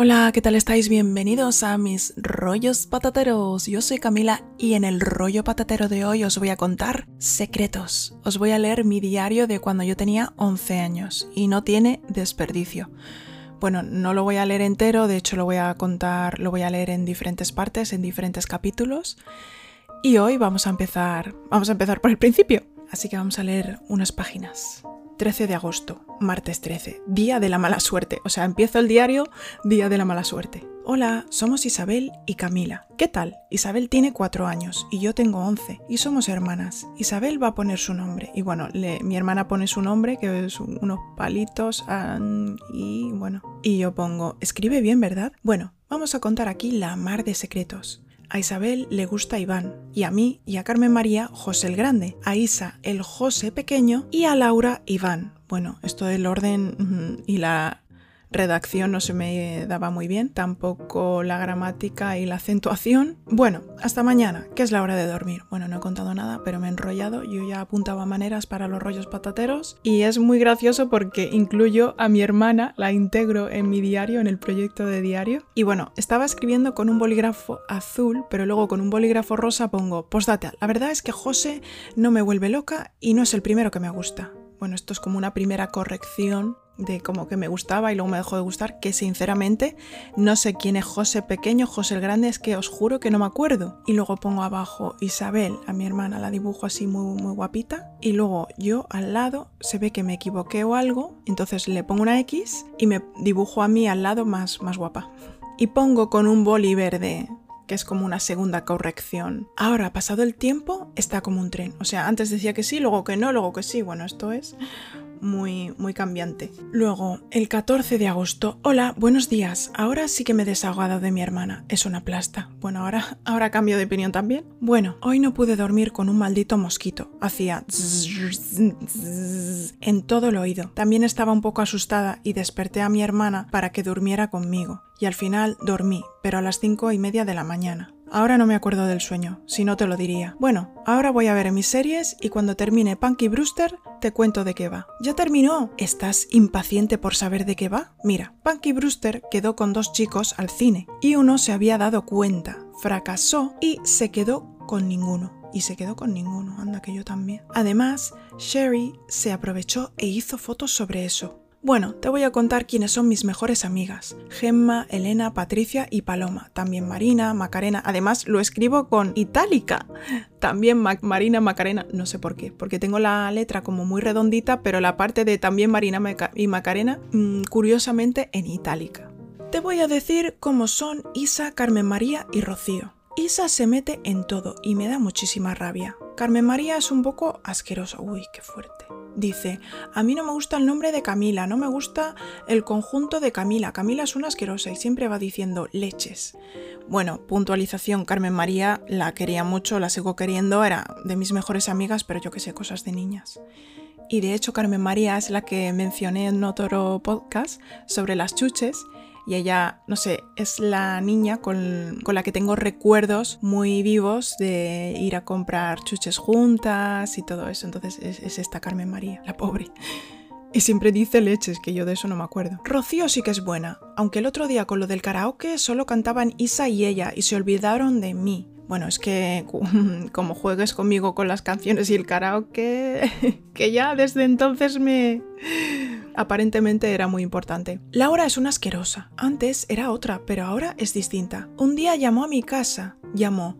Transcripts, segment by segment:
Hola, ¿qué tal estáis? Bienvenidos a mis rollos patateros. Yo soy Camila y en el rollo patatero de hoy os voy a contar secretos. Os voy a leer mi diario de cuando yo tenía 11 años y no tiene desperdicio. Bueno, no lo voy a leer entero, de hecho lo voy a contar, lo voy a leer en diferentes partes, en diferentes capítulos. Y hoy vamos a empezar, vamos a empezar por el principio. Así que vamos a leer unas páginas. 13 de agosto, martes 13, día de la mala suerte. O sea, empiezo el diario, día de la mala suerte. Hola, somos Isabel y Camila. ¿Qué tal? Isabel tiene 4 años y yo tengo 11 y somos hermanas. Isabel va a poner su nombre y bueno, mi hermana pone su nombre que es unos palitos y bueno. Y yo pongo, escribe bien, ¿verdad? Bueno, vamos a contar aquí la mar de secretos. A Isabel le gusta Iván, y a mí y a Carmen María José el Grande, a Isa el José pequeño y a Laura Iván. Bueno, esto del orden y la redacción no se me daba muy bien, tampoco la gramática y la acentuación. Bueno, hasta mañana, que es la hora de dormir. Bueno, no he contado nada, pero me he enrollado, yo ya apuntaba maneras para los rollos patateros y es muy gracioso porque incluyo a mi hermana, la integro en mi diario, en el proyecto de diario. Y bueno, estaba escribiendo con un bolígrafo azul, pero luego con un bolígrafo rosa pongo postdata. La verdad es que José no me vuelve loca y no es el primero que me gusta. Bueno, esto es como una primera corrección de como que me gustaba y luego me dejó de gustar, que sinceramente no sé quién es José pequeño, José el grande, es que os juro que no me acuerdo. Y luego pongo abajo Isabel, a mi hermana, la dibujo así muy, muy guapita. Y luego yo al lado se ve que me equivoqué o algo, entonces le pongo una X y me dibujo a mí al lado más, más guapa. Y pongo con un boli verde que es como una segunda corrección. Ahora, pasado el tiempo, está como un tren. O sea, antes decía que sí, luego que no, luego que sí. Bueno, esto es muy, muy cambiante. Luego, el 14 de agosto. Hola, buenos días. Ahora sí que me he desahogado de mi hermana. Es una plasta. Bueno, ahora, ahora cambio de opinión también. Bueno, hoy no pude dormir con un maldito mosquito. Hacía en todo el oído. También estaba un poco asustada y desperté a mi hermana para que durmiera conmigo. Y al final dormí, pero a las cinco y media de la mañana. Ahora no me acuerdo del sueño, si no te lo diría. Bueno, ahora voy a ver mis series y cuando termine Punky Brewster te cuento de qué va. ¡Ya terminó! ¿Estás impaciente por saber de qué va? Mira, Punky Brewster quedó con dos chicos al cine y uno se había dado cuenta, fracasó y se quedó con ninguno. Y se quedó con ninguno, anda que yo también. Además, Sherry se aprovechó e hizo fotos sobre eso. Bueno, te voy a contar quiénes son mis mejores amigas. Gemma, Elena, Patricia y Paloma. También Marina, Macarena. Además, lo escribo con itálica. También Marina, Macarena. No sé por qué. Porque tengo la letra como muy redondita, pero la parte de también Marina y Macarena, mm, curiosamente, en itálica. Te voy a decir cómo son Isa, Carmen María y Rocío. Isa se mete en todo y me da muchísima rabia. Carmen María es un poco asquerosa. Uy, qué fuerte. Dice, a mí no me gusta el nombre de Camila, no me gusta el conjunto de Camila. Camila es una asquerosa y siempre va diciendo leches. Bueno, puntualización, Carmen María la quería mucho, la sigo queriendo, era de mis mejores amigas, pero yo que sé, cosas de niñas. Y de hecho Carmen María es la que mencioné en otro podcast sobre las chuches y ella, no sé, es la niña con, la que tengo recuerdos muy vivos de ir a comprar chuches juntas y todo eso. Entonces es, esta Carmen María, la pobre. Y siempre dice leches, que yo de eso no me acuerdo. Rocío sí que es buena, aunque el otro día con lo del karaoke solo cantaban Isa y ella y se olvidaron de mí. Bueno, es que como juegues conmigo con las canciones y el karaoke, que ya desde entonces me, aparentemente era muy importante. Laura es una asquerosa. Antes era otra, pero ahora es distinta. Un día llamó a mi casa. Llamó.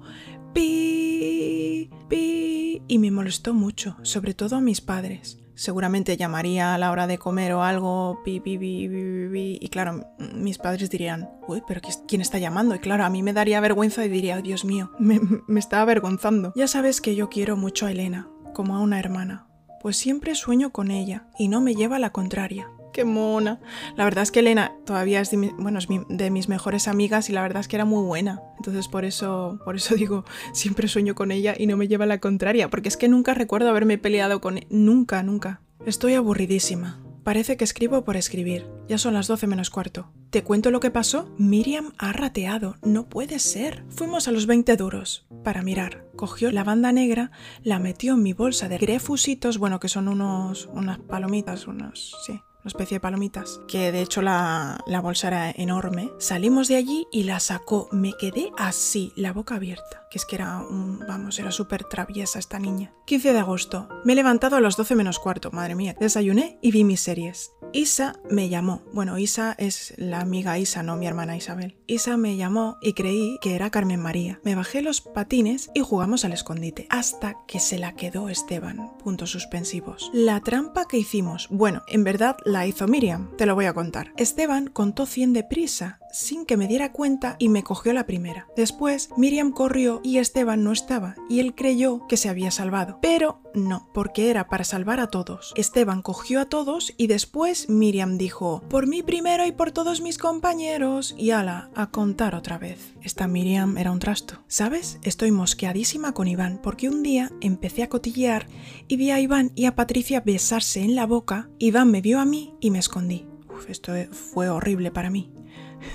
Pi, pi, y me molestó mucho, sobre todo a mis padres. Seguramente llamaría a la hora de comer o algo, pi, pi, pi, pi, y claro, mis padres dirían, uy, pero ¿quién está llamando? Y claro, a mí me daría vergüenza y diría, Dios mío, me, me está avergonzando. Ya sabes que yo quiero mucho a Elena, como a una hermana pues siempre sueño con ella y no me lleva a la contraria. ¡Qué mona! La verdad es que Elena todavía es de, bueno, de mis mejores amigas y la verdad es que era muy buena. Entonces por eso, por eso digo, siempre sueño con ella y no me lleva a la contraria, porque es que nunca recuerdo haberme peleado con... Nunca, nunca. Estoy aburridísima. Parece que escribo por escribir. Ya son las 12 menos cuarto. ¿Te cuento lo que pasó? Miriam ha rateado. No puede ser. Fuimos a los 20 duros para mirar. Cogió la banda negra, la metió en mi bolsa de grefusitos, bueno, que son unos, unas palomitas, unos, sí, especie de palomitas, que de hecho la, la bolsa era enorme. Salimos de allí y la sacó. Me quedé así, la boca abierta que es que era un, vamos, era súper traviesa esta niña. 15 de agosto. Me he levantado a las 12 menos cuarto, madre mía. Desayuné y vi mis series. Isa me llamó. Bueno, Isa es la amiga Isa, no mi hermana Isabel. Isa me llamó y creí que era Carmen María. Me bajé los patines y jugamos al escondite hasta que se la quedó Esteban. Puntos suspensivos. La trampa que hicimos. Bueno, en verdad la hizo Miriam. Te lo voy a contar. Esteban contó 100 de prisa sin que me diera cuenta y me cogió la primera. Después Miriam corrió y Esteban no estaba y él creyó que se había salvado. Pero no, porque era para salvar a todos. Esteban cogió a todos y después Miriam dijo, por mí primero y por todos mis compañeros y ala, a contar otra vez. Esta Miriam era un trasto. ¿Sabes? Estoy mosqueadísima con Iván porque un día empecé a cotillear y vi a Iván y a Patricia besarse en la boca. Iván me vio a mí y me escondí. Uf, esto fue horrible para mí.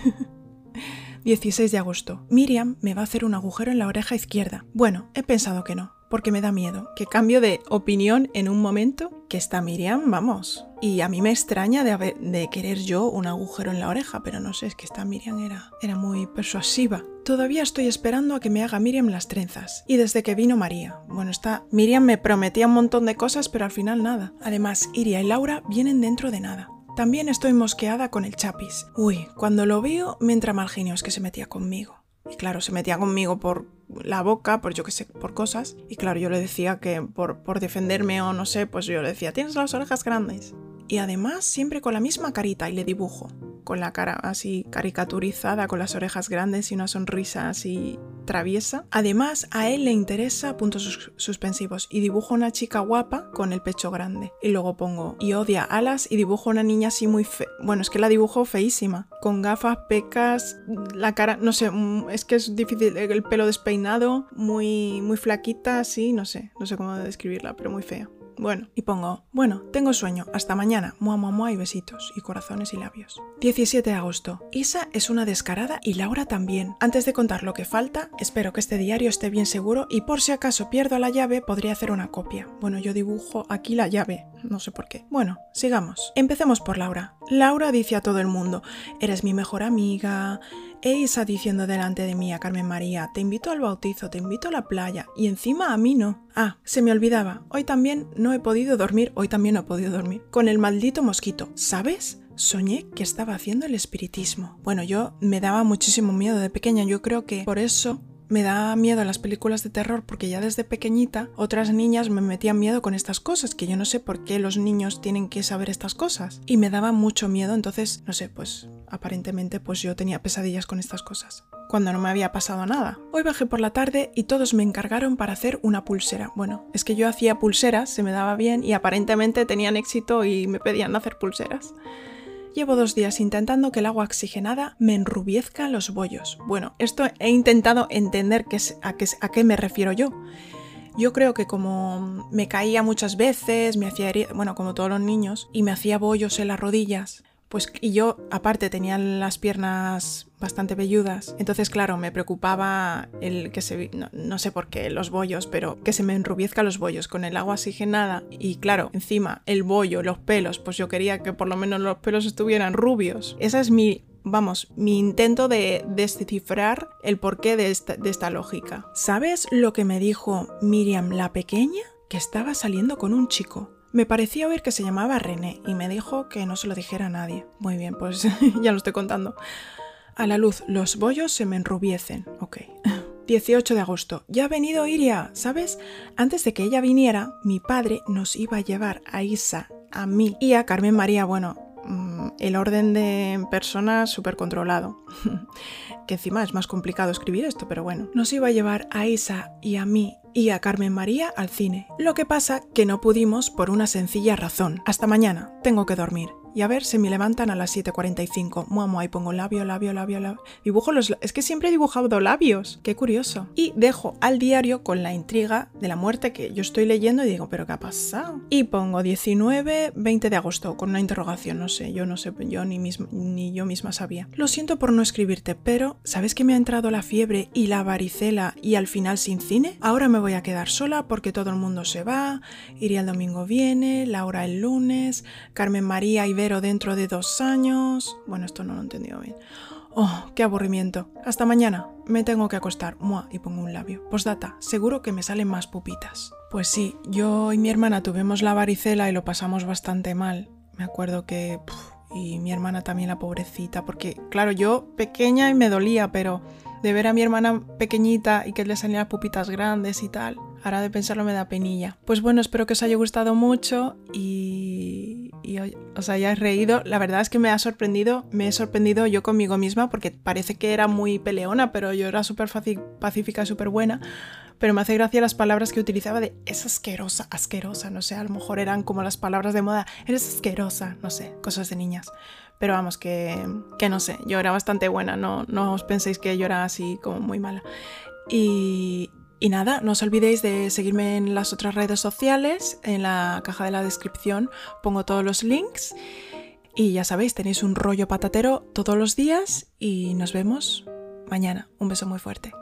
16 de agosto. Miriam me va a hacer un agujero en la oreja izquierda. Bueno, he pensado que no, porque me da miedo. Que cambio de opinión en un momento que está Miriam, vamos. Y a mí me extraña de, de querer yo un agujero en la oreja, pero no sé, es que esta Miriam era, era muy persuasiva. Todavía estoy esperando a que me haga Miriam las trenzas. Y desde que vino María. Bueno, está. Miriam me prometía un montón de cosas, pero al final nada. Además, Iria y Laura vienen dentro de nada. También estoy mosqueada con el chapis. Uy, cuando lo veo me entra mal genio, que se metía conmigo. Y claro, se metía conmigo por la boca, por yo que sé, por cosas. Y claro, yo le decía que por, por defenderme o no sé, pues yo le decía, tienes las orejas grandes. Y además siempre con la misma carita y le dibujo con la cara así caricaturizada, con las orejas grandes y una sonrisa así traviesa. Además, a él le interesa puntos suspensivos y dibujo una chica guapa con el pecho grande. Y luego pongo y odia alas y dibujo una niña así muy fe bueno, es que la dibujo feísima, con gafas, pecas, la cara, no sé, mm, es que es difícil, el pelo despeinado, muy muy flaquita así, no sé, no sé cómo describirla, pero muy fea. Bueno, y pongo, bueno, tengo sueño, hasta mañana, mua mua mua y besitos, y corazones y labios. 17 de agosto. Isa es una descarada y Laura también. Antes de contar lo que falta, espero que este diario esté bien seguro y por si acaso pierdo la llave podría hacer una copia. Bueno, yo dibujo aquí la llave, no sé por qué. Bueno, sigamos. Empecemos por Laura. Laura dice a todo el mundo, eres mi mejor amiga, e Isa diciendo delante de mí a Carmen María, te invito al bautizo, te invito a la playa, y encima a mí no. Ah, se me olvidaba, hoy también no he podido dormir, hoy también no he podido dormir, con el maldito mosquito, ¿sabes? Soñé que estaba haciendo el espiritismo. Bueno, yo me daba muchísimo miedo de pequeña, yo creo que por eso me da miedo las películas de terror porque ya desde pequeñita otras niñas me metían miedo con estas cosas, que yo no sé por qué los niños tienen que saber estas cosas. Y me daba mucho miedo, entonces, no sé, pues aparentemente pues yo tenía pesadillas con estas cosas cuando no me había pasado nada. Hoy bajé por la tarde y todos me encargaron para hacer una pulsera. Bueno, es que yo hacía pulseras, se me daba bien y aparentemente tenían éxito y me pedían hacer pulseras. Llevo dos días intentando que el agua oxigenada me enrubiezca los bollos. Bueno, esto he intentado entender a, qué, a qué me refiero yo. Yo creo que como me caía muchas veces, me hacía bueno, como todos los niños, y me hacía bollos en las rodillas, pues y yo aparte tenía las piernas bastante velludas, entonces claro, me preocupaba el que se no, sé por qué los bollos, pero que se me enrubiezca los bollos con el agua oxigenada y claro, encima el bollo, los pelos, pues yo quería que por lo menos los pelos estuvieran rubios. Esa es mi vamos, mi intento de descifrar el porqué de esta lógica. ¿Sabes lo que me dijo Miriam la pequeña? Que estaba saliendo con un chico. Me parecía oír que se llamaba René y me dijo que no se lo dijera a nadie. Muy bien, pues ya lo estoy contando. A la luz, los bollos se me enrubiecen. Ok. 18 de agosto. Ya ha venido Iria, ¿sabes? Antes de que ella viniera, mi padre nos iba a llevar a Isa, a mí y a Carmen María. Bueno, mm, el orden de personas súper controlado. que encima es más complicado escribir esto, pero bueno. Nos iba a llevar a Isa y a mí y a Carmen María al cine. Lo que pasa que no pudimos por una sencilla razón. Hasta mañana, tengo que dormir y a ver si me levantan a las 7.45. Mua, mua, y pongo labio, labio, labio, labio. Dibujo los... Es que siempre he dibujado labios. Qué curioso. Y dejo al diario con la intriga de la muerte que yo estoy leyendo y digo, ¿pero qué ha pasado? Y pongo 19, 20 de agosto con una interrogación. No sé, yo no sé, yo ni, ni yo misma sabía. Lo siento por no escribirte, pero ¿sabes que me ha entrado la fiebre y la varicela y al final sin cine? Ahora me voy a quedar sola porque todo el mundo se va. Iría el domingo viene, Laura el lunes, Carmen María y heredero dentro de dos años. Bueno, esto no lo he entendido bien. Oh, qué aburrimiento. Hasta mañana. Me tengo que acostar. Mua, y pongo un labio. Postdata, seguro que me salen más pupitas. Pues sí, yo y mi hermana tuvimos la varicela y lo pasamos bastante mal. Me acuerdo que... y mi hermana también la pobrecita, porque claro, yo pequeña y me dolía, pero de ver a mi hermana pequeñita y que le salían pupitas grandes y tal, ahora de pensarlo me da penilla. Pues bueno, espero que os haya gustado mucho y, y os hayáis reído. La verdad es que me ha sorprendido, me he sorprendido yo conmigo misma porque parece que era muy peleona, pero yo era súper pacífica, súper buena pero me hace gracia las palabras que utilizaba de es asquerosa, asquerosa, no sé, a lo mejor eran como las palabras de moda, eres asquerosa, no sé, cosas de niñas. Pero vamos, que, que no sé, yo era bastante buena, no, no os penséis que yo era así como muy mala. Y, y nada, no os olvidéis de seguirme en las otras redes sociales, en la caja de la descripción pongo todos los links. Y ya sabéis, tenéis un rollo patatero todos los días y nos vemos mañana. Un beso muy fuerte.